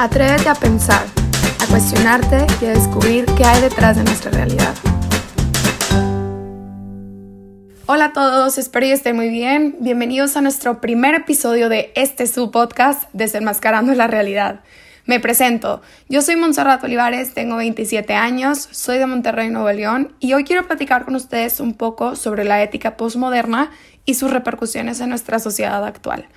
Atrévete a pensar, a cuestionarte y a descubrir qué hay detrás de nuestra realidad. Hola a todos, espero que estén muy bien. Bienvenidos a nuestro primer episodio de este su podcast, Desenmascarando la Realidad. Me presento, yo soy Montserrat Olivares, tengo 27 años, soy de Monterrey, Nuevo León y hoy quiero platicar con ustedes un poco sobre la ética postmoderna y sus repercusiones en nuestra sociedad actual.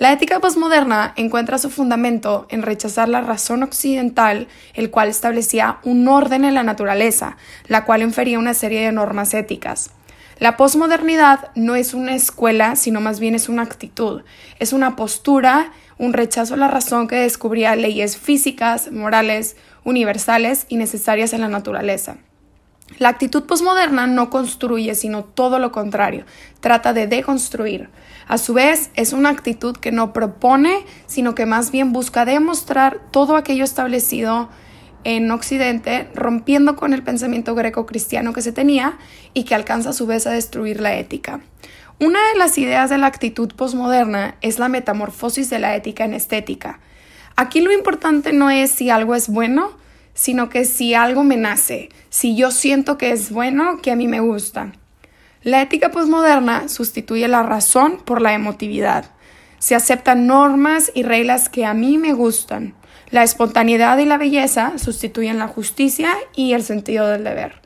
La ética posmoderna encuentra su fundamento en rechazar la razón occidental, el cual establecía un orden en la naturaleza, la cual infería una serie de normas éticas. La posmodernidad no es una escuela, sino más bien es una actitud, es una postura, un rechazo a la razón que descubría leyes físicas, morales, universales y necesarias en la naturaleza. La actitud posmoderna no construye, sino todo lo contrario, trata de deconstruir. A su vez, es una actitud que no propone, sino que más bien busca demostrar todo aquello establecido en Occidente, rompiendo con el pensamiento greco-cristiano que se tenía y que alcanza a su vez a destruir la ética. Una de las ideas de la actitud posmoderna es la metamorfosis de la ética en estética. Aquí lo importante no es si algo es bueno, sino que si algo me nace, si yo siento que es bueno, que a mí me gusta. La ética posmoderna sustituye la razón por la emotividad. Se aceptan normas y reglas que a mí me gustan. La espontaneidad y la belleza sustituyen la justicia y el sentido del deber.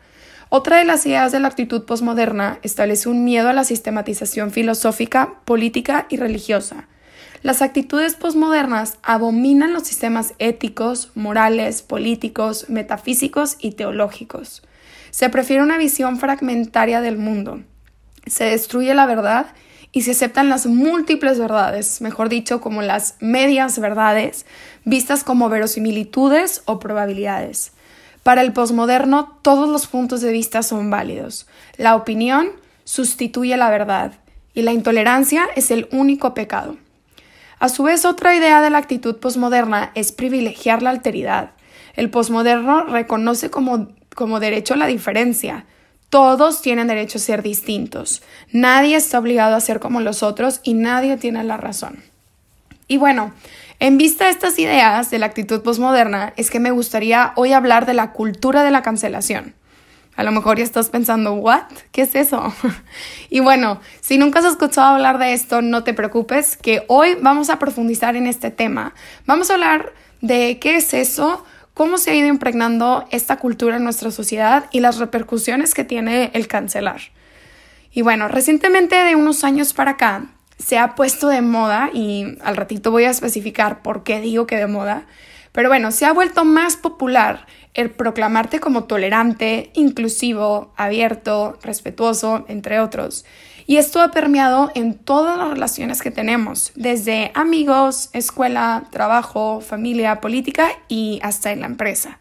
Otra de las ideas de la actitud posmoderna establece un miedo a la sistematización filosófica, política y religiosa. Las actitudes posmodernas abominan los sistemas éticos, morales, políticos, metafísicos y teológicos. Se prefiere una visión fragmentaria del mundo. Se destruye la verdad y se aceptan las múltiples verdades, mejor dicho, como las medias verdades, vistas como verosimilitudes o probabilidades. Para el posmoderno, todos los puntos de vista son válidos. La opinión sustituye la verdad y la intolerancia es el único pecado. A su vez, otra idea de la actitud posmoderna es privilegiar la alteridad. El posmoderno reconoce como, como derecho la diferencia. Todos tienen derecho a ser distintos. Nadie está obligado a ser como los otros y nadie tiene la razón. Y bueno, en vista de estas ideas de la actitud posmoderna, es que me gustaría hoy hablar de la cultura de la cancelación. A lo mejor ya estás pensando, ¿what? ¿Qué es eso? y bueno, si nunca has escuchado hablar de esto, no te preocupes, que hoy vamos a profundizar en este tema. Vamos a hablar de qué es eso, cómo se ha ido impregnando esta cultura en nuestra sociedad y las repercusiones que tiene el cancelar. Y bueno, recientemente de unos años para acá se ha puesto de moda, y al ratito voy a especificar por qué digo que de moda, pero bueno, se ha vuelto más popular el proclamarte como tolerante, inclusivo, abierto, respetuoso, entre otros. Y esto ha permeado en todas las relaciones que tenemos, desde amigos, escuela, trabajo, familia, política y hasta en la empresa.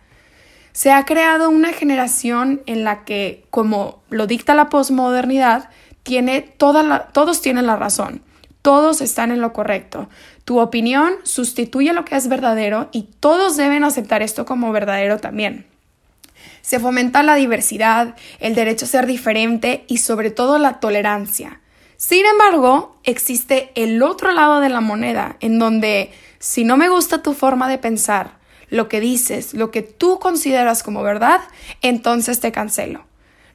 Se ha creado una generación en la que, como lo dicta la posmodernidad, tiene todos tienen la razón, todos están en lo correcto, tu opinión sustituye lo que es verdadero y todos deben aceptar esto como verdadero también. Se fomenta la diversidad, el derecho a ser diferente y sobre todo la tolerancia. Sin embargo, existe el otro lado de la moneda, en donde si no me gusta tu forma de pensar, lo que dices, lo que tú consideras como verdad, entonces te cancelo.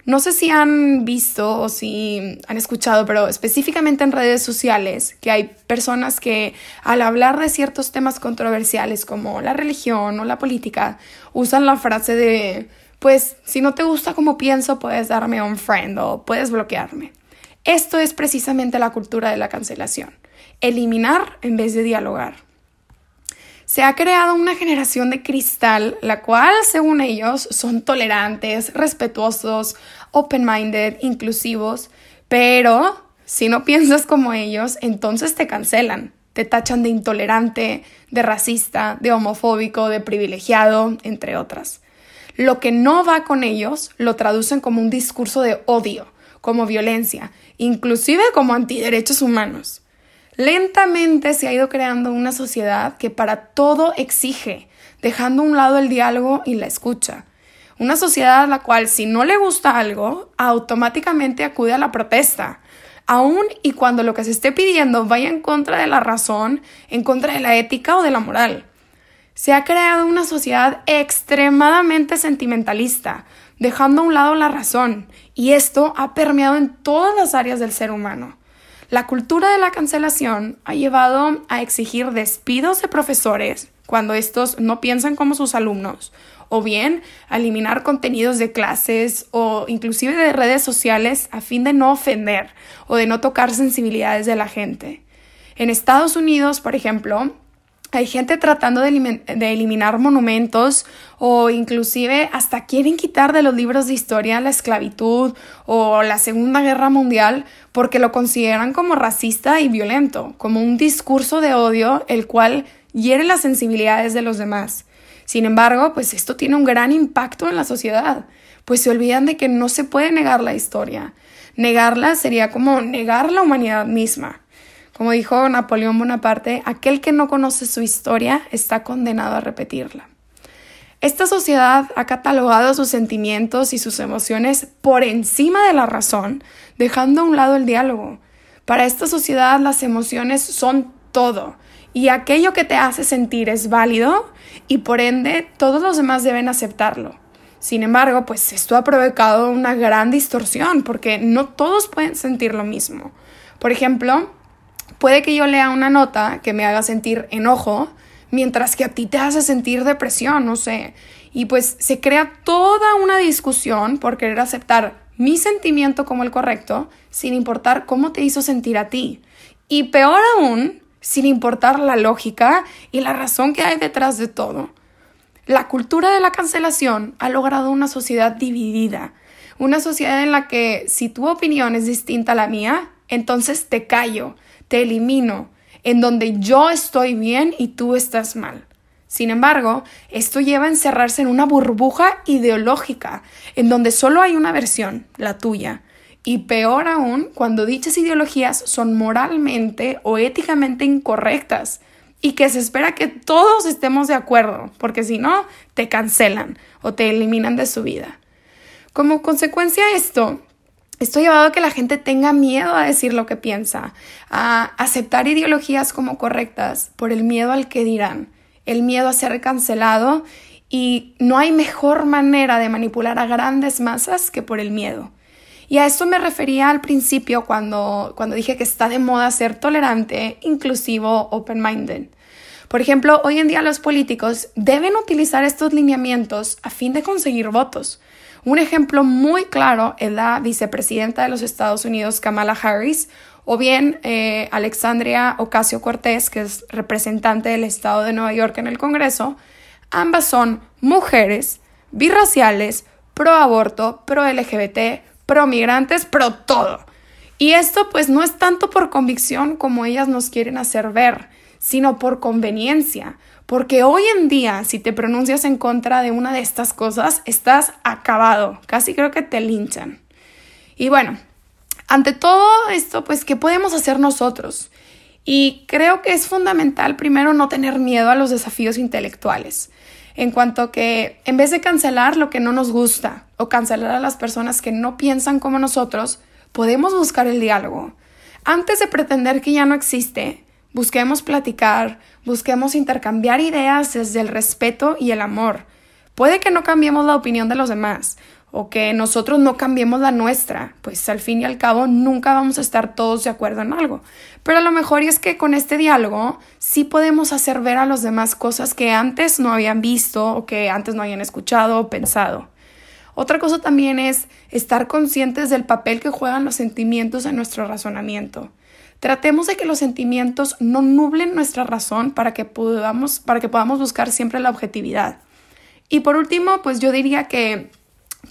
No sé si han visto o si han escuchado, pero específicamente en redes sociales, que hay personas que al hablar de ciertos temas controversiales como la religión o la política, usan la frase de, pues, si no te gusta como pienso, puedes darme un friend o puedes bloquearme. Esto es precisamente la cultura de la cancelación. Eliminar en vez de dialogar se ha creado una generación de cristal, la cual, según ellos, son tolerantes, respetuosos, open-minded, inclusivos, pero si no piensas como ellos, entonces te cancelan, te tachan de intolerante, de racista, de homofóbico, de privilegiado, entre otras. Lo que no va con ellos lo traducen como un discurso de odio, como violencia, inclusive como antiderechos humanos. Lentamente se ha ido creando una sociedad que para todo exige, dejando a un lado el diálogo y la escucha. Una sociedad a la cual si no le gusta algo, automáticamente acude a la protesta, aun y cuando lo que se esté pidiendo vaya en contra de la razón, en contra de la ética o de la moral. Se ha creado una sociedad extremadamente sentimentalista, dejando a un lado la razón, y esto ha permeado en todas las áreas del ser humano. La cultura de la cancelación ha llevado a exigir despidos de profesores cuando estos no piensan como sus alumnos, o bien eliminar contenidos de clases o inclusive de redes sociales a fin de no ofender o de no tocar sensibilidades de la gente. En Estados Unidos, por ejemplo, hay gente tratando de, eliminar monumentos o inclusive hasta quieren quitar de los libros de historia la esclavitud o la Segunda Guerra Mundial porque lo consideran como racista y violento, como un discurso de odio el cual hiere las sensibilidades de los demás. Sin embargo, pues esto tiene un gran impacto en la sociedad, pues se olvidan de que no se puede negar la historia. Negarla sería como negar la humanidad misma. Como dijo Napoleón Bonaparte, aquel que no conoce su historia está condenado a repetirla. Esta sociedad ha catalogado sus sentimientos y sus emociones por encima de la razón, dejando a un lado el diálogo. Para esta sociedad las emociones son todo y aquello que te hace sentir es válido y por ende todos los demás deben aceptarlo. Sin embargo, pues esto ha provocado una gran distorsión porque no todos pueden sentir lo mismo. Por ejemplo, Puede que yo lea una nota que me haga sentir enojo, mientras que a ti te hace sentir depresión, no sé. Y pues se crea toda una discusión por querer aceptar mi sentimiento como el correcto, sin importar cómo te hizo sentir a ti. Y peor aún, sin importar la lógica y la razón que hay detrás de todo. La cultura de la cancelación ha logrado una sociedad dividida, una sociedad en la que si tu opinión es distinta a la mía, entonces te callo, te elimino, en donde yo estoy bien y tú estás mal. Sin embargo, esto lleva a encerrarse en una burbuja ideológica, en donde solo hay una versión, la tuya. Y peor aún, cuando dichas ideologías son moralmente o éticamente incorrectas y que se espera que todos estemos de acuerdo, porque si no, te cancelan o te eliminan de su vida. Como consecuencia de esto, esto ha llevado a que la gente tenga miedo a decir lo que piensa, a aceptar ideologías como correctas por el miedo al que dirán, el miedo a ser cancelado y no hay mejor manera de manipular a grandes masas que por el miedo. Y a esto me refería al principio cuando, cuando dije que está de moda ser tolerante, inclusivo, open-minded. Por ejemplo, hoy en día los políticos deben utilizar estos lineamientos a fin de conseguir votos. Un ejemplo muy claro es la vicepresidenta de los Estados Unidos, Kamala Harris, o bien eh, Alexandria Ocasio Cortés, que es representante del estado de Nueva York en el Congreso. Ambas son mujeres, birraciales, pro aborto, pro LGBT, pro migrantes, pro todo. Y esto pues no es tanto por convicción como ellas nos quieren hacer ver, sino por conveniencia, porque hoy en día, si te pronuncias en contra de una de estas cosas, estás acabado. Casi creo que te linchan. Y bueno, ante todo esto, pues, ¿qué podemos hacer nosotros? Y creo que es fundamental primero no tener miedo a los desafíos intelectuales. En cuanto que en vez de cancelar lo que no nos gusta o cancelar a las personas que no piensan como nosotros, podemos buscar el diálogo. Antes de pretender que ya no existe, Busquemos platicar, busquemos intercambiar ideas desde el respeto y el amor. Puede que no cambiemos la opinión de los demás o que nosotros no cambiemos la nuestra, pues al fin y al cabo nunca vamos a estar todos de acuerdo en algo. Pero lo mejor es que con este diálogo sí podemos hacer ver a los demás cosas que antes no habían visto o que antes no habían escuchado o pensado. Otra cosa también es estar conscientes del papel que juegan los sentimientos en nuestro razonamiento. Tratemos de que los sentimientos no nublen nuestra razón para que podamos, para que podamos buscar siempre la objetividad. Y por último, pues yo diría que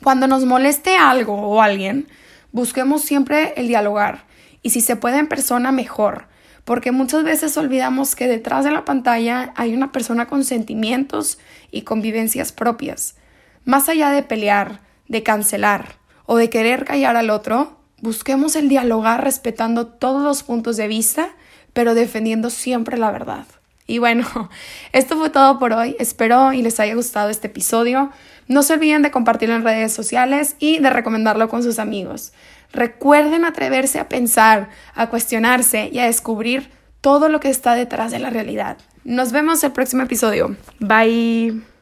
cuando nos moleste algo o alguien, busquemos siempre el dialogar. Y si se puede en persona, mejor. Porque muchas veces olvidamos que detrás de la pantalla hay una persona con sentimientos y convivencias propias. Más allá de pelear, de cancelar o de querer callar al otro, Busquemos el dialogar respetando todos los puntos de vista, pero defendiendo siempre la verdad. Y bueno, esto fue todo por hoy. Espero y les haya gustado este episodio. No se olviden de compartirlo en redes sociales y de recomendarlo con sus amigos. Recuerden atreverse a pensar, a cuestionarse y a descubrir todo lo que está detrás de la realidad. Nos vemos el próximo episodio. Bye.